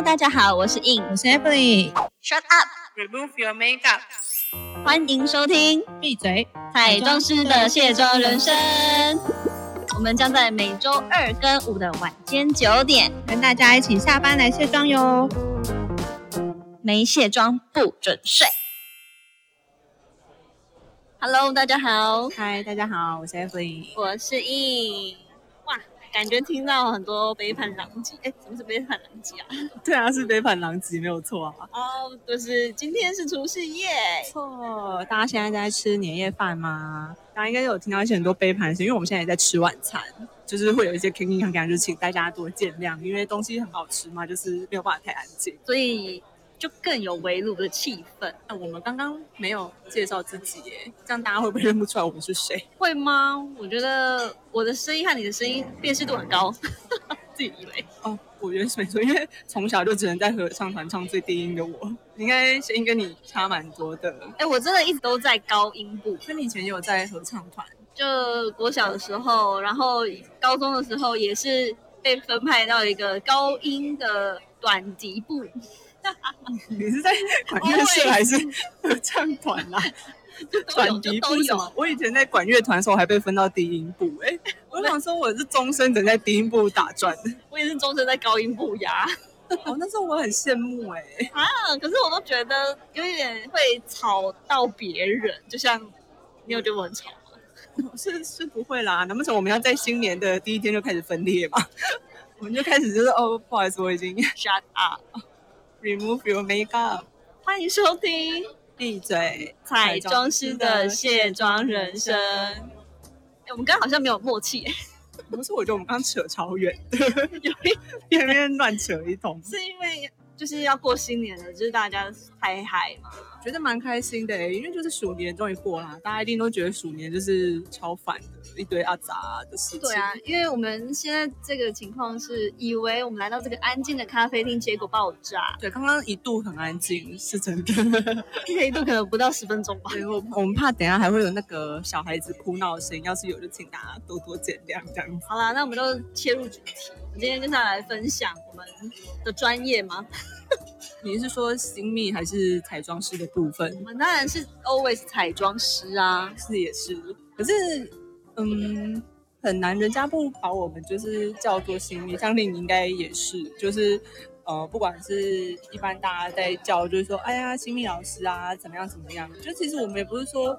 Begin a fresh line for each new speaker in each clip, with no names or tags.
Hello，大家好，我是 In，
我是 Emily。
Shut
up，Remove your makeup。
欢迎收听
闭嘴！
彩妆师的卸妆人生。我们将在每周二跟五的晚间九点，
跟大家一起下班来卸妆哟。
没卸妆不准睡。Hello，大家好，
嗨，大家好，我是 Emily。
我是 In。哇，感觉听到很多杯盘狼藉。哎，什么是杯盘狼藉啊？
对啊，是杯盘狼藉，没有错啊。
哦，就是今天是除夕夜。
错，大家现在在吃年夜饭吗？大家应该有听到一些很多杯盘声，因为我们现在也在吃晚餐，就是会有一些 k i n 感，就请大家多见谅，因为东西很好吃嘛，就是没有办法太安静。
所以就更有围炉的气氛，
那我们刚刚没有介绍自己耶，这样大家会不会认不出来我们是谁？
会吗？我觉得我的声音和你的声音辨识度很高，自己以为。
哦，我觉得是没错，因为从小就只能在合唱团唱最低音的我，应该声音跟你差蛮多的。
哎，我真的一直都在高音部，
那你以前也有在合唱团？
就国小的时候，然后高中的时候也是被分派到一个高音的短笛部。
你是在管乐社还是合唱团啦、短笛部什么？我以前在管乐团的时候还被分到低音部，哎、我想说我是终身只能在低音部打转的。
我也是终身在高音部呀。
哦，那时候我很羡慕哎、
啊，可是我都觉得有一点会吵到别人，就像你有觉得我很吵吗？
是是不会啦，难不成我们要在新年的第一天就开始分裂吗？我们就开始就是哦，不好意思，我已经
Shut up！
Remove your makeup，
欢迎收听
闭嘴，
彩妆师的卸妆人生。哎，我们刚刚好像没有默契，
不是，我觉得我们刚扯超远，
有一
边边 乱扯一通，
是因为就是要过新年了，就是大家太嗨嘛。
觉得蛮开心的、欸，因为就是鼠年终于过啦，大家一定都觉得鼠年就是超烦的，一堆阿杂的事情。
对啊，因为我们现在这个情况是以为我们来到这个安静的咖啡厅，结果爆炸，
对，刚刚一度很安静，是真的。
这一度可能不到十分钟吧。
对，我我们怕等下还会有那个小孩子哭闹的声音，要是有就请大家多多见谅这样子。
好啦，那我们就切入主题。我今天就是要来分享我们的专业吗？
你是说新密还是彩妆师的部分
我？们当然是 always 彩妆师啊。
是也是，可是嗯，很难，人家不把我们就是叫做新密，相信你应该也是，就是呃，不管是一般大家在叫，就是说，哎呀，新密老师啊，怎么样怎么样，就其实我们也不是说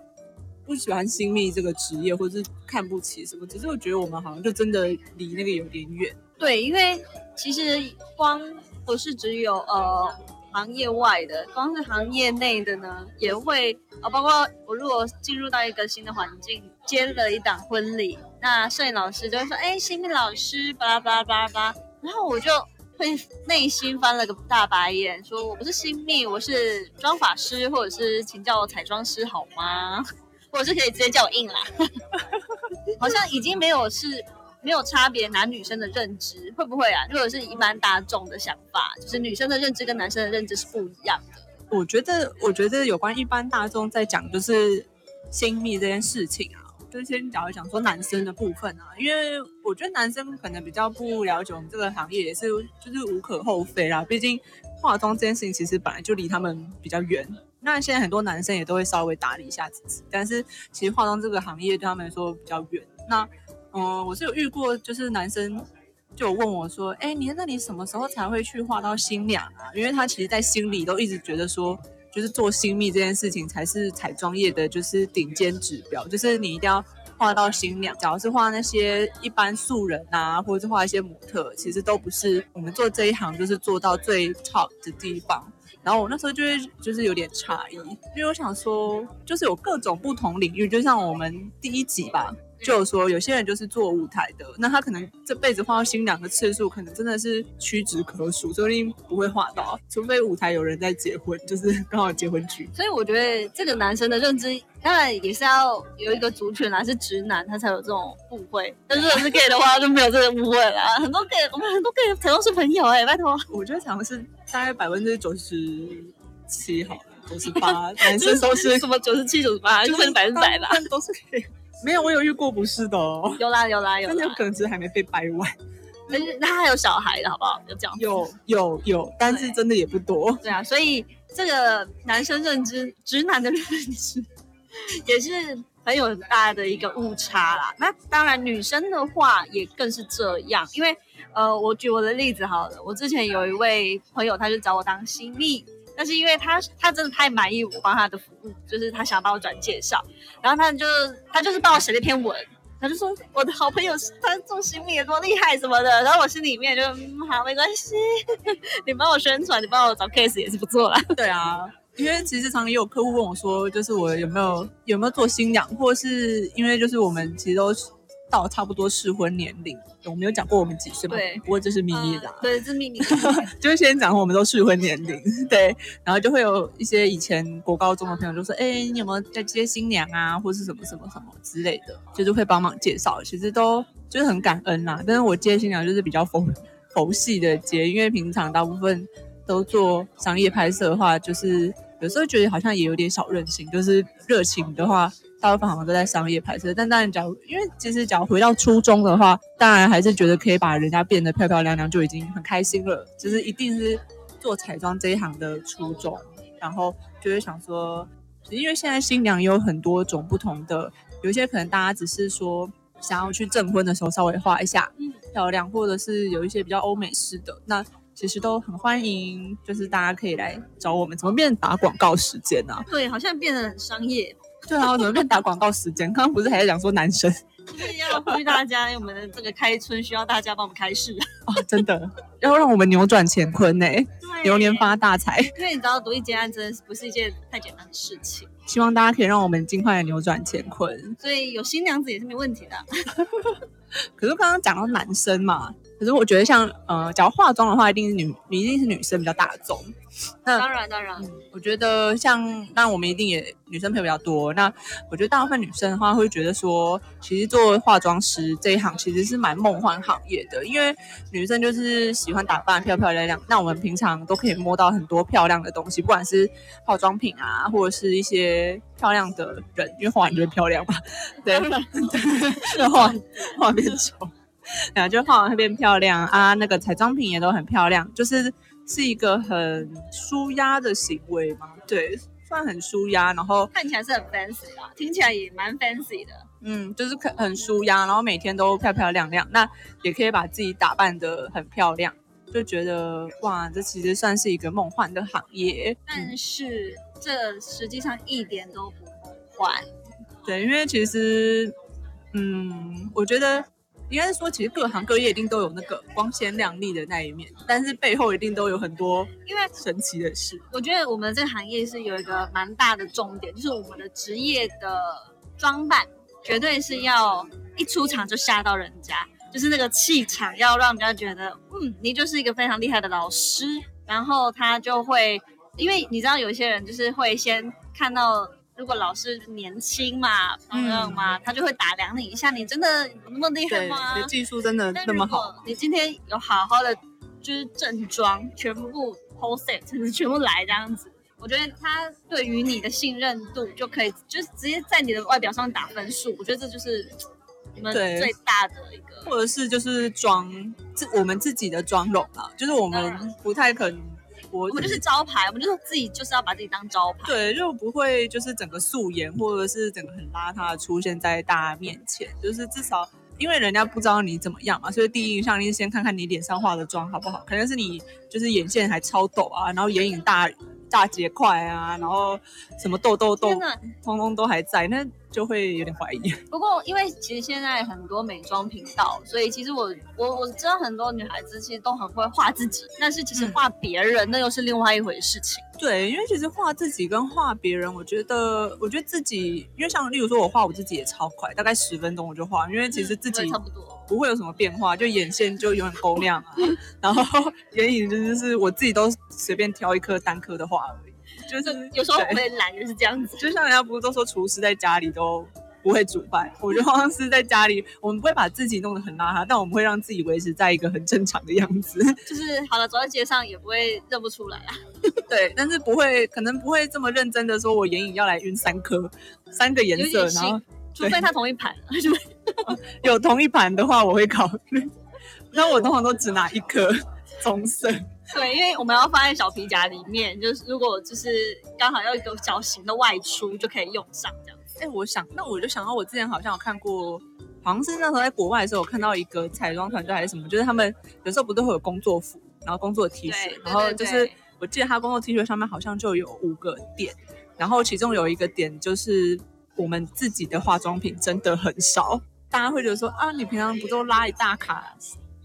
不喜欢新密这个职业，或者是看不起什么，只是我觉得我们好像就真的离那个有点远。
对，因为其实光不是只有呃行业外的，光是行业内的呢，也会呃，包括我如果进入到一个新的环境，接了一档婚礼，那摄影老师就会说，哎，新密老师，巴拉巴拉巴拉巴拉，然后我就会内心翻了个大白眼，说我不是新密，我是妆法师，或者是请叫我彩妆师好吗？或者是可以直接叫我硬啦，好像已经没有是没有差别男女生的认知，会不会啊？如果是一般大众的想法，就是女生的认知跟男生的认知是不一样的。
我觉得，我觉得有关一般大众在讲就是亲密这件事情啊，就先讲一讲说男生的部分啊，因为我觉得男生可能比较不了解我们这个行业，也是就是无可厚非啦。毕竟化妆这件事情其实本来就离他们比较远。那现在很多男生也都会稍微打理一下自己，但是其实化妆这个行业对他们来说比较远。那嗯，我是有遇过，就是男生就有问我说：“哎，你那你什么时候才会去画到新娘啊？”因为他其实，在心里都一直觉得说，就是做新密这件事情才是彩妆业的，就是顶尖指标，就是你一定要画到新娘。假如是画那些一般素人啊，或者是画一些模特，其实都不是我们做这一行就是做到最 top 的地方。然后我那时候就会就是有点诧异，因为我想说，就是有各种不同领域，就像我们第一集吧，就有说有些人就是做舞台的，那他可能这辈子画到新娘的次数，可能真的是屈指可数，说不定不会画到，除非舞台有人在结婚，就是刚好结婚局。
所以我觉得这个男生的认知，当然也是要有一个族群啦，是直男他才有这种误会。但是如果是 gay 的话，就没有这个误会啦。很多 gay，我们很多 gay 彩妆师朋友哎、拜托。
我觉得好像是大概百分之九十七好了，九十八 男生都是
什么九十七、九十八，就分百分之百吧。
大部分都是 gay。没有，我有遇过不是的哦。
有啦有啦有啦
真的有可能只是还没被掰弯。
但是那他还有小孩的好不好？有这样。
有有有，但是真的也不多。
对啊，所以这个男生认知，直男的认知也是很有大的一个误差啦。那当然，女生的话也更是这样，因为呃，我举我的例子好了，我之前有一位朋友，他就找我当新密。但是因为他他真的太满意我帮他的服务，就是他想帮我转介绍，然后他就他就是帮我写了一篇文，他就说我的好朋友他做新密也多厉害什么的，然后我心里面就好没关系，你帮我宣传，你帮我找 case 也是不错啦。
对啊，因为其实常也有客户问我说，就是我有没有有没有做新娘，或是因为就是我们其实都。到差不多适婚年龄，我没有讲过我们几岁吗？
对，
不过这是秘密的。
对，这是秘密。
就是先讲我们都适婚年龄，对，然后就会有一些以前国高中的朋友就说：“哎，你有没有在接新娘啊，或是什么什么什么之类的？”就是会帮忙介绍，其实都就是很感恩啦。但是我接新娘就是比较佛佛系的接，因为平常大部分都做商业拍摄的话，就是有时候觉得好像也有点小任性，就是热情的话。大部分好像都在商业拍摄，但当然，假如因为其实，假如回到初中的话，当然还是觉得可以把人家变得漂漂亮亮就已经很开心了。就是一定是做彩妆这一行的初衷，然后就会想说，因为现在新娘有很多种不同的，有一些可能大家只是说想要去证婚的时候稍微画一下漂亮，或者是有一些比较欧美式的，那其实都很欢迎，就是大家可以来找我们。怎么变打广告时间呢？
对，好像变得很商业。
对啊，我怎么变打广告时间？刚刚不是还在讲说男生？
就是要呼吁大家，因 为我们的这个开春需要大家帮我们开市
啊！真的要让我们扭转乾坤呢，牛年发大财。
因为你知道独立接案真的不是一件太简单的事情，
希望大家可以让我们尽快的扭转乾坤。
所以有新娘子也是没问题的。
可是刚刚讲到男生嘛。可是我觉得，像呃，假如化妆的话，一定是女，一定是女生比较大众。
那当然，当然，
我觉得像，那我们一定也女生朋友比较多。那我觉得大部分女生的话，会觉得说，其实做化妆师这一行其实是蛮梦幻行业的，因为女生就是喜欢打扮漂漂亮亮。那我们平常都可以摸到很多漂亮的东西，不管是化妆品啊，或者是一些漂亮的人，因为画完就会漂亮嘛。对，对，化化变丑。然后就画完会变漂亮啊，那个彩妆品也都很漂亮，就是是一个很舒压的行为吗。对，算很舒压，然后
看起来是很 fancy 啦，听起来也蛮 fancy 的。
嗯，就是很很舒压，然后每天都漂漂亮亮，那也可以把自己打扮的很漂亮，就觉得哇，这其实算是一个梦幻的行业。
但是这实际上一点都不梦幻。
对，因为其实，嗯，我觉得。应该是说，其实各行各业一定都有那个光鲜亮丽的那一面，但是背后一定都有很多
因为
神奇的事。
我觉得我们这个行业是有一个蛮大的重点，就是我们的职业的装扮绝对是要一出场就吓到人家，就是那个气场要让人家觉得，嗯，你就是一个非常厉害的老师，然后他就会，因为你知道有一些人就是会先看到。如果老师年轻嘛，朋友嘛，他就会打量你一下，你真的那么厉害吗？
你的技术真的那么好？
你今天有好好的就是正装，全部 whole set，全部来这样子，我觉得他对于你的信任度就可以，就是直接在你的外表上打分数。我觉得这就是你们最大的一个，
或者是就是妆自我们自己的妆容啊，就是我们不太可能。
我们就是招牌，我们就是自己就是要把自己当招牌，
对，就不会就是整个素颜或者是整个很邋遢的出现在大家面前，就是至少因为人家不知道你怎么样嘛，所以第一印象是先看看你脸上化的妆好不好，可能是你就是眼线还超抖啊，然后眼影大大结块啊，然后什么痘痘痘通通都还在那。就会有点怀疑。
不过，因为其实现在很多美妆频道，所以其实我我我知道很多女孩子其实都很会画自己，但是其实画别人那又是另外一回事情。
对，因为其实画自己跟画别人，我觉得我觉得自己，因为像例如说我画我自己也超快，大概十分钟我就画，因为其实自己
差不多
不会有什么变化，就眼线就永远勾亮啊，然后 眼影就是我自己都随便挑一颗单颗的画而已。
就是有时候会懒，就是这样子。
就像人家不是都说厨师在家里都不会煮饭，我觉得好像是在家里，我们不会把自己弄得很邋遢，但我们会让自己维持在一个很正常的样子。
就是好了，走在街上也不会认不出来啊。
对，但是不会，可能不会这么认真的说，我眼影要来晕三颗，三个颜色，然后
除非他同一盘，
有同一盘的话，我会考虑。那我通常都只拿一颗棕色。
对，因为我们要放在小皮夹里面，就是如果就是刚好要一个小型的外出，就可以用上这样子。
哎，我想，那我就想到我之前好像有看过，好像是那时候在国外的时候，我看到一个彩妆团队还是什么，就是他们有时候不都会有工作服，然后工作 T 恤，然后就是我记得他工作 T 恤上面好像就有五个点，然后其中有一个点就是我们自己的化妆品真的很少，大家会觉得说啊，你平常不都拉一大卡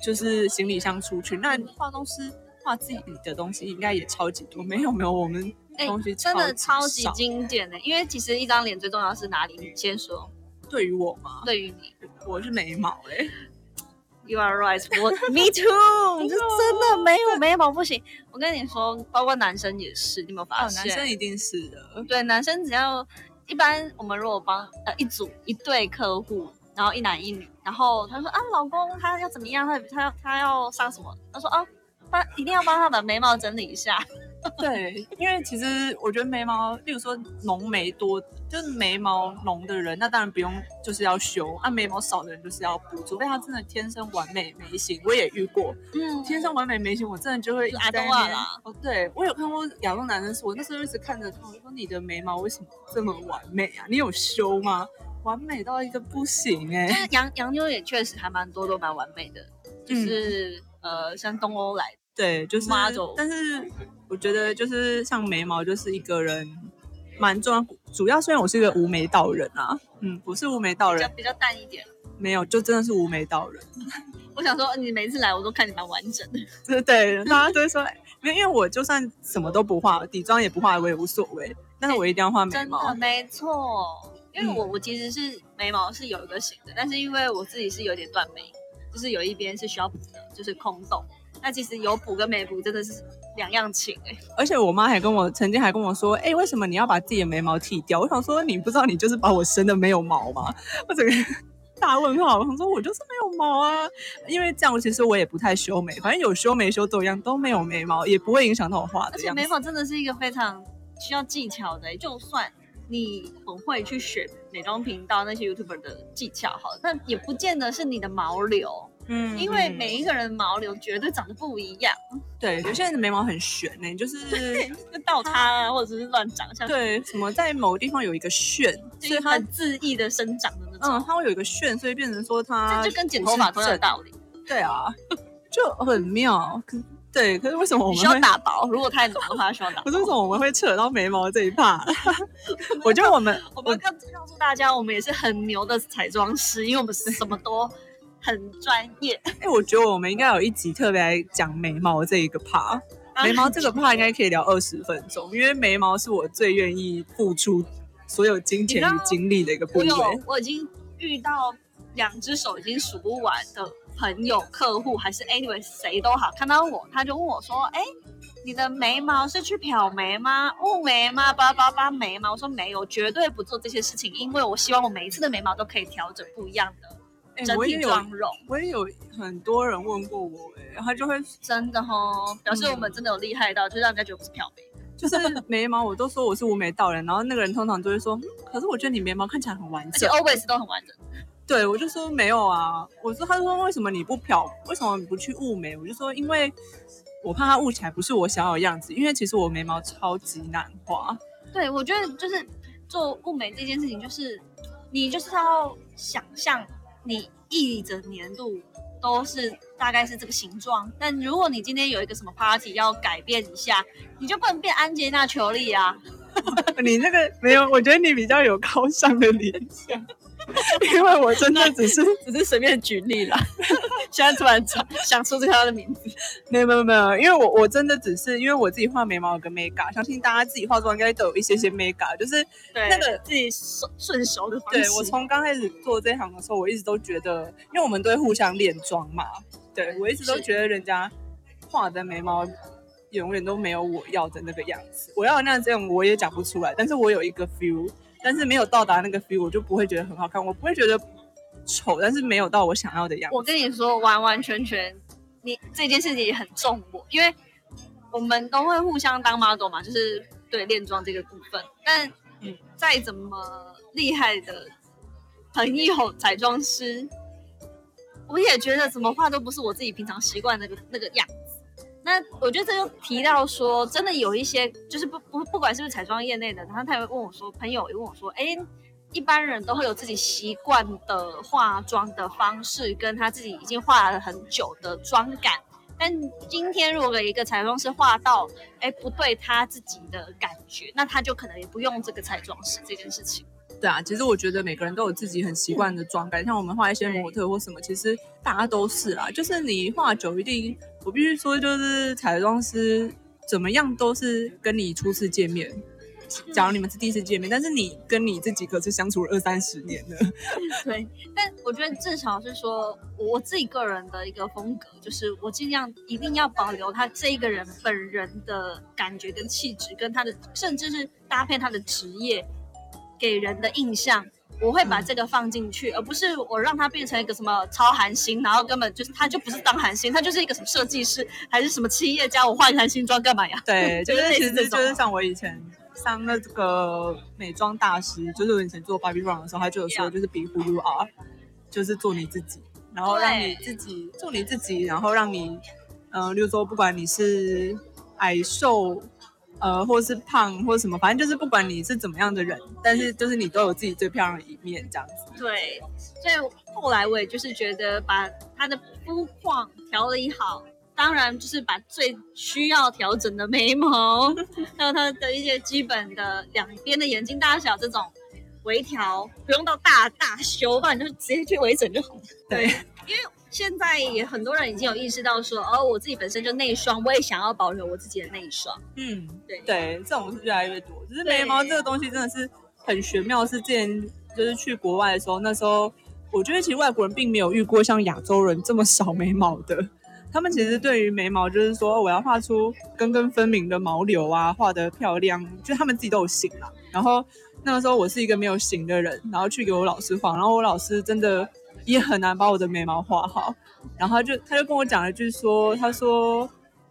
就是行李箱出去，那化妆师。画自己的东西应该也超级多，没有没有，我们东西
真的超级经典的。因为其实一张脸最重要是哪里？你先说。
对于我吗？
对于你，
我是眉毛嘞。
You are right，我 Me too，就真的没有眉毛不行。我跟你说，包括男生也是，你有没有发现？
男生一定是的。
对，男生只要一般，我们如果帮呃一组一对客户，然后一男一女，然后他说啊，老公他要怎么样？他他要他要上什么？他说啊。帮一定要帮他把眉毛整理一下，
对，因为其实我觉得眉毛，例如说浓眉多，就是眉毛浓的人，那当然不用就是要修；啊，眉毛少的人就是要补，除非他真的天生完美眉形。我也遇过，嗯，天生完美眉形，我真的就会
亚东啦。
哦，对我有看过亚东男生说，我那时候一直看着他，我说你的眉毛为什么这么完美啊？你有修吗？完美到一个不行哎。
杨杨妞也确实还蛮多都蛮完美的，就是。呃，像东欧来，
对，就是 model，但是我觉得就是像眉毛，就是一个人蛮重要。主要虽然我是一个无眉道人啊，嗯，不是无眉道人，
比较淡一点。
没有，就真的是无眉道人。
我想说，你每次来我都看你蛮完整的。
对对，大家都会说，因为因为我就算什么都不画，底妆也不画，我也无所谓。但是我一定要画眉毛。
真的没错，因为我我其实是眉毛是有一个型的，但是因为我自己是有点断眉。就是有一边是需要补的，就是空洞。那其实有补跟没补真的是两样情哎。
而且我妈还跟我曾经还跟我说，哎，为什么你要把自己的眉毛剃掉？我想说，你不知道你就是把我生的没有毛吗？我整个 大问号。我想说，我就是没有毛啊。因为这样，其实我也不太修眉，反正有修没修都一样，都没有眉毛，也不会影响到我画的。而
且眉毛真的是一个非常需要技巧的，就算。你很会去选美妆频道那些 YouTuber 的技巧，好，但也不见得是你的毛流，嗯，因为每一个人毛流绝对长得不一样。
对，有些人的眉毛很悬呢，就是
倒塌啊，或者是乱长，像
对，什么在某个地方有一个旋，
所以它恣意的生长的那种，
嗯，它会有一个旋，所以变成说它
就跟剪头发同样的道理。
对啊，就很妙。对，可是为什么我们
需要打薄？如果太浓的话，需要打。
可是为什么我们会扯到眉毛这一趴？我觉得我们，
我们告告诉大家，我们也是很牛的彩妆师，因为我们什么都很专业。
哎，我觉得我们应该有一集特别来讲眉毛这一个 part。眉毛这个 part 应该可以聊二十分钟，因为眉毛是我最愿意付出所有金钱与精力的一个部分。
我有，我已经遇到两只手已经数不完的。朋友、客户还是 anyway 谁都好，看到我他就问我说：“哎，你的眉毛是去漂眉吗？雾眉吗？叭叭叭眉吗？”我说没有，绝对不做这些事情，因为我希望我每一次的眉毛都可以调整不一样的整体妆容。
我也有很多人问过我，哎，然后就会
真的哦，表示我们真的有厉害到，就让人家觉得不是漂眉，
就是眉毛我都说我是无眉道人，然后那个人通常都会说：“可是我觉得你眉毛看起来很完整，
而且 always 都很完整。”
对，我就说没有啊。我说，他说为什么你不漂？为什么你不去雾眉？我就说，因为我怕它雾起来不是我想要的样子。因为其实我眉毛超级难画。
对，我觉得就是做雾眉这件事情，就是你就是要想象你一整年度都是大概是这个形状。但如果你今天有一个什么 party 要改变一下，你就不能变安吉娜·裘丽啊。
你那个没有，我觉得你比较有高尚的联想。因为我真的只是
只是随便举例了，现在突然想说出这他的名字，
没有没有没有，因为我我真的只是因为我自己画眉毛有个 mega，相信大家自己化妆应该都有一些些 mega，就是那个
自己顺顺手的方
式。对我从刚开始做这行的时候，我一直都觉得，因为我们都会互相练妆嘛，对我一直都觉得人家画的眉毛永远都没有我要的那个样子，我要那样这样我也讲不出来，但是我有一个 feel。但是没有到达那个 feel，我就不会觉得很好看，我不会觉得丑，但是没有到我想要的样子。
我跟你说，完完全全，你这件事情也很重我，因为我们都会互相当 model 嘛，就是对练妆这个部分。但嗯，再怎么厉害的朋友彩妆师，我也觉得怎么画都不是我自己平常习惯那个那个样子。那我觉得这就提到说，真的有一些就是不不不管是不是彩妆业内的，然后他也会问我说，朋友也问我说，哎，一般人都会有自己习惯的化妆的方式，跟他自己已经画了很久的妆感。但今天如果一个彩妆师画到，哎，不对他自己的感觉，那他就可能也不用这个彩妆师这件事情。
对啊，其实我觉得每个人都有自己很习惯的妆感，像我们画一些模特或什么，其实大家都是啦。就是你画久，一定我必须说，就是彩妆师怎么样都是跟你初次见面。假如你们是第一次见面，但是你跟你这几个是相处了二三十年的，
对。但我觉得至少是说，我自己个人的一个风格，就是我尽量一定要保留他这一个人本人的感觉跟气质，跟他的甚至是搭配他的职业给人的印象，我会把这个放进去，而不是我让他变成一个什么超韩星，然后根本就是他就不是当韩星，他就是一个什么设计师还是什么企业家，我换一台新妆干嘛呀？
对，就是
其实
就是像我以前。上那个美妆大师，就是我以前做 Barbie Brown 的时候，他就有说，就是 Be Who You Are，就是做你自己，然后让你自己做你自己，然后让你，嗯，例如说不管你是矮瘦，呃，或是胖或者什么，反正就是不管你是怎么样的人，但是就是你都有自己最漂亮的一面，这样子。
对，所以后来我也就是觉得把他的肤况调理好。当然，就是把最需要调整的眉毛，还有它的一些基本的两边的眼睛大小这种微调，不用到大大修，不然就直接去微整就好了。
对，
因为现在也很多人已经有意识到说，哦，我自己本身就内双，我也想要保留我自己的内双。
嗯，
对
对，这种是越来越多。只是眉毛这个东西真的是很玄妙，是之前就是去国外的时候，那时候我觉得其实外国人并没有遇过像亚洲人这么少眉毛的。他们其实对于眉毛，就是说我要画出根根分明的毛流啊，画的漂亮，就他们自己都有型啦。然后那个时候我是一个没有型的人，然后去给我老师画，然后我老师真的也很难把我的眉毛画好。然后他就他就跟我讲了句说，他说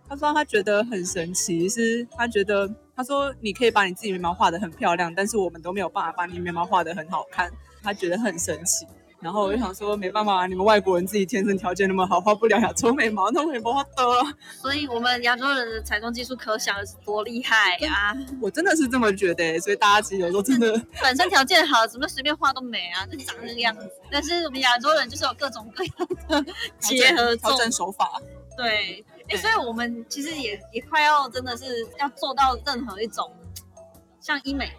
他说他觉得很神奇，是他觉得他说你可以把你自己眉毛画的很漂亮，但是我们都没有办法把你眉毛画的很好看，他觉得很神奇。然后我就想说，没办法，你们外国人自己天生条件那么好，画不了亚洲眉毛，那眉毛画得了。
所以，我们亚洲人的彩妆技术可想而知多厉害呀！
我真的是这么觉得，所以大家其实有时候真的
本身条件好，怎么随便画都美啊，就长那个样子。但是我们亚洲人就是有各种各样的 结合
调整手法。
对，哎，所以我们其实也也快要真的是要做到任何一种像医美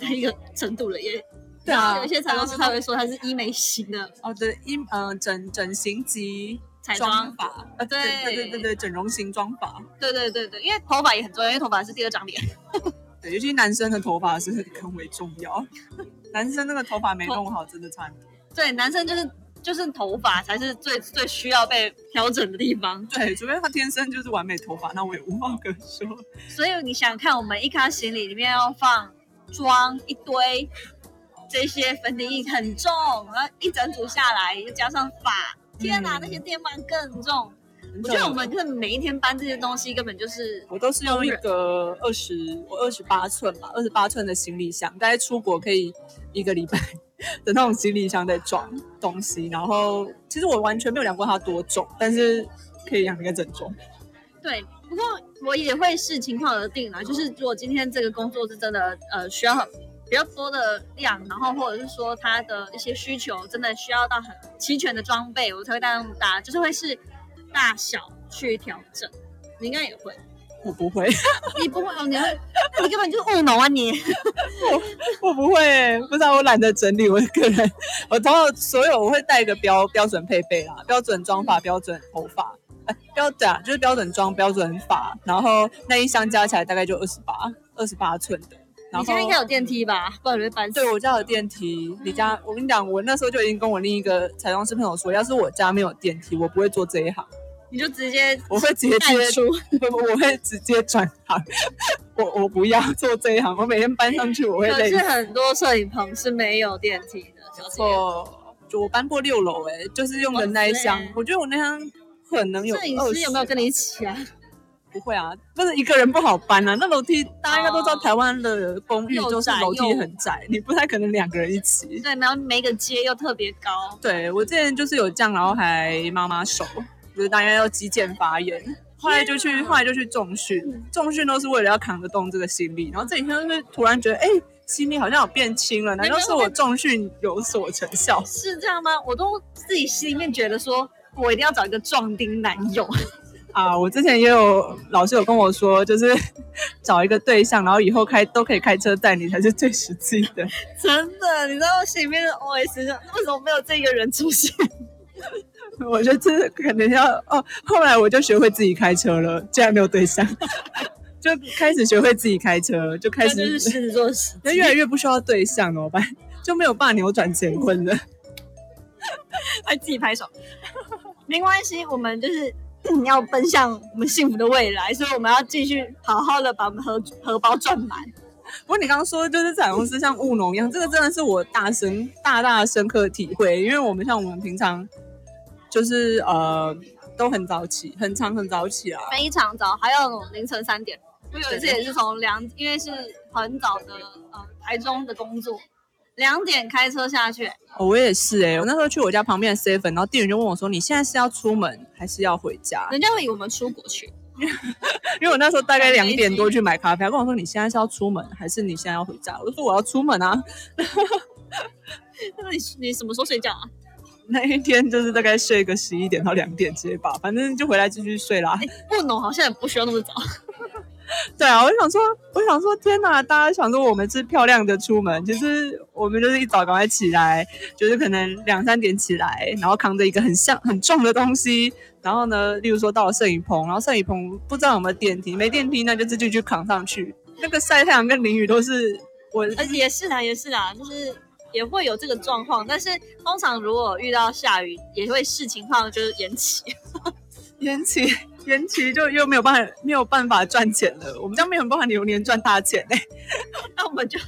的一个程度了，也。
对啊，
有一些彩妆师他会说他是医美型的
哦，对，医呃整整形级
彩妆
法，呃对对对对对整容型妆法，
对对对对，因为头发也很重要，因为头发是第二张脸，
对，尤其男生的头发是更为重要，男生那个头发没弄好真的差很多，
对，男生就是就是头发才是最最需要被调整的地方，
对，除非他天生就是完美头发，那我也无话可说。
所以你想看，我们一卡行李里面要放妆一堆。这些粉底液很重，然后一整组下来，又加上发，天哪，那些电棒更重。我觉得我们就是每一天搬这些东西，根本就是
我都是用一个二十，我二十八寸吧，二十八寸的行李箱，大概出国可以一个礼拜的那种行李箱在装东西。然后其实我完全没有量过它多重，但是可以量一个整重。
对，不过我也会视情况而定啦，就是如果今天这个工作是真的呃需要。比较多的量，然后或者是说他的一些需求真的需要到很齐全的装备，我才会带那么大，就是会是大小去调整。你应该也会，
我不会，
你不会哦，你会，你根本就是务农啊你。
我我不会，不知道我懒得整理我个人，我通常所有我会带一个标标准配备啦，标准妆发、标准头发，哎，标准就是标准妆、标准发，然后那一箱加起来大概就二十八，二十八寸的。
你家应该有电梯吧？不然你会搬。
对我家有电梯。你家，我跟你讲，我那时候就已经跟我另一个彩妆师朋友说，要是我家没有电梯，我不会做这一行。
你就直接，
我会直接接
出，
我会直接转行。我我不要做这一行，我每天搬上去我会累。
可是很多摄影棚是没有电梯的，没
错。就我搬过六楼，哎，就是用的那一箱。我觉得我那箱很能有。
摄影师有没有跟你一起啊？
不会啊，不是一个人不好搬啊。那楼梯大家应该都知道，台湾的公寓都是楼梯很窄，你不太可能两个人一起。
对，然后每个阶又特别高。
对我之前就是有这样，然后还妈妈手，就是大家要肌腱发炎，后来就去后来就去重训，重训都是为了要扛得动这个心力。然后这几天就是突然觉得，哎，心力好像有变轻了，难道是我重训有所成效？
是这样吗？我都自己心里面觉得说。我一定要找一个壮丁男友
啊！我之前也有老师有跟我说，就是 找一个对象，然后以后开都可以开车带你才是最实际的。
真的，你知道我心里面的 OS 为什么没有这个人出现？
我觉得这可能要哦。后来我就学会自己开车了，竟然没有对象，就开始学会自己开车，就开始
就是狮子座，
那越来越不需要对象怎么办？就没有办法扭转乾坤了。
还自己拍手。没关系，我们就是要奔向我们幸福的未来，所以我们要继续好好的把我们荷荷包赚满。
不过你刚刚说就是彩虹是像务农一样，这个真的是我大深大大深刻体会，因为我们像我们平常就是呃都很早起，很长很早起啊，
非常早，还有凌晨三点。我有一次也是从两，因为是很早的呃台中的工作。两点开车下去，
哦，我也是哎，我那时候去我家旁边的 seven，然后店员就问我说：“你现在是要出门还是要回家？”
人家会以为我们出国去，
因为我那时候大概两点多去买咖啡，他跟我说：“你现在是要出门还是你现在要回家？”我就说：“我要出门啊。”
那你你什么时候睡觉啊？
那一天就是大概睡个十一点到两点之类吧，反正就回来继续睡啦。
不浓好像也不需要那么早。
对啊，我想说，我想说，天哪！大家想说我们是漂亮的出门，其实我们就是一早赶快起来，就是可能两三点起来，然后扛着一个很像很重的东西，然后呢，例如说到了摄影棚，然后摄影棚不知道有没有电梯，没电梯那就自己去扛上去。那个晒太阳跟淋雨都是我，
也是啊，也是啊，就是也会有这个状况，但是通常如果遇到下雨，也会视情况就是延期，
延期。延期就又没有办法没有办法赚钱了，我们将没有办法流年赚大钱嘞，
那我们就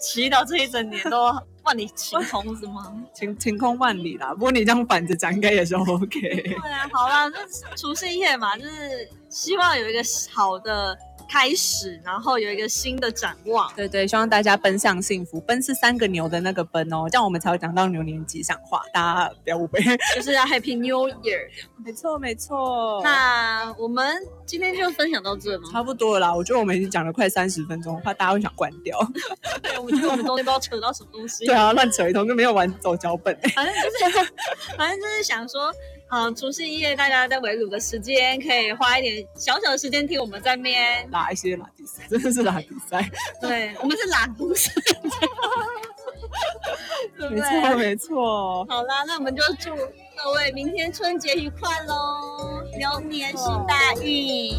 祈祷这一整年都万里晴空是吗？
晴晴空万里啦，不过你这样反着讲应该也是 OK。
对啊，好啦，那除夕夜嘛，就是希望有一个好的。开始，然后有一个新的展望。
对对，希望大家奔向幸福。奔是三个牛的那个奔哦，这样我们才会讲到牛年吉祥话。大家不要误会，
就是要 Happy New Year。
没错没错。
那我们今天就分享到这吗？
差不多了啦，我觉得我们已经讲了快三十分钟，怕大家会想关掉。
对，我觉得我们中间不知道扯到什么东西。
对啊，乱扯一通，就没有玩走脚本。
反正就是，反正就是想说。好，除夕夜大家在围炉的时间，可以花一点小小的时间听我们在面
拉一些拉比赛，真的是拉比赛。
对，我们是拉故事。
没错，没错。
好啦，那我们就祝各位明天春节愉快喽，牛年行大运。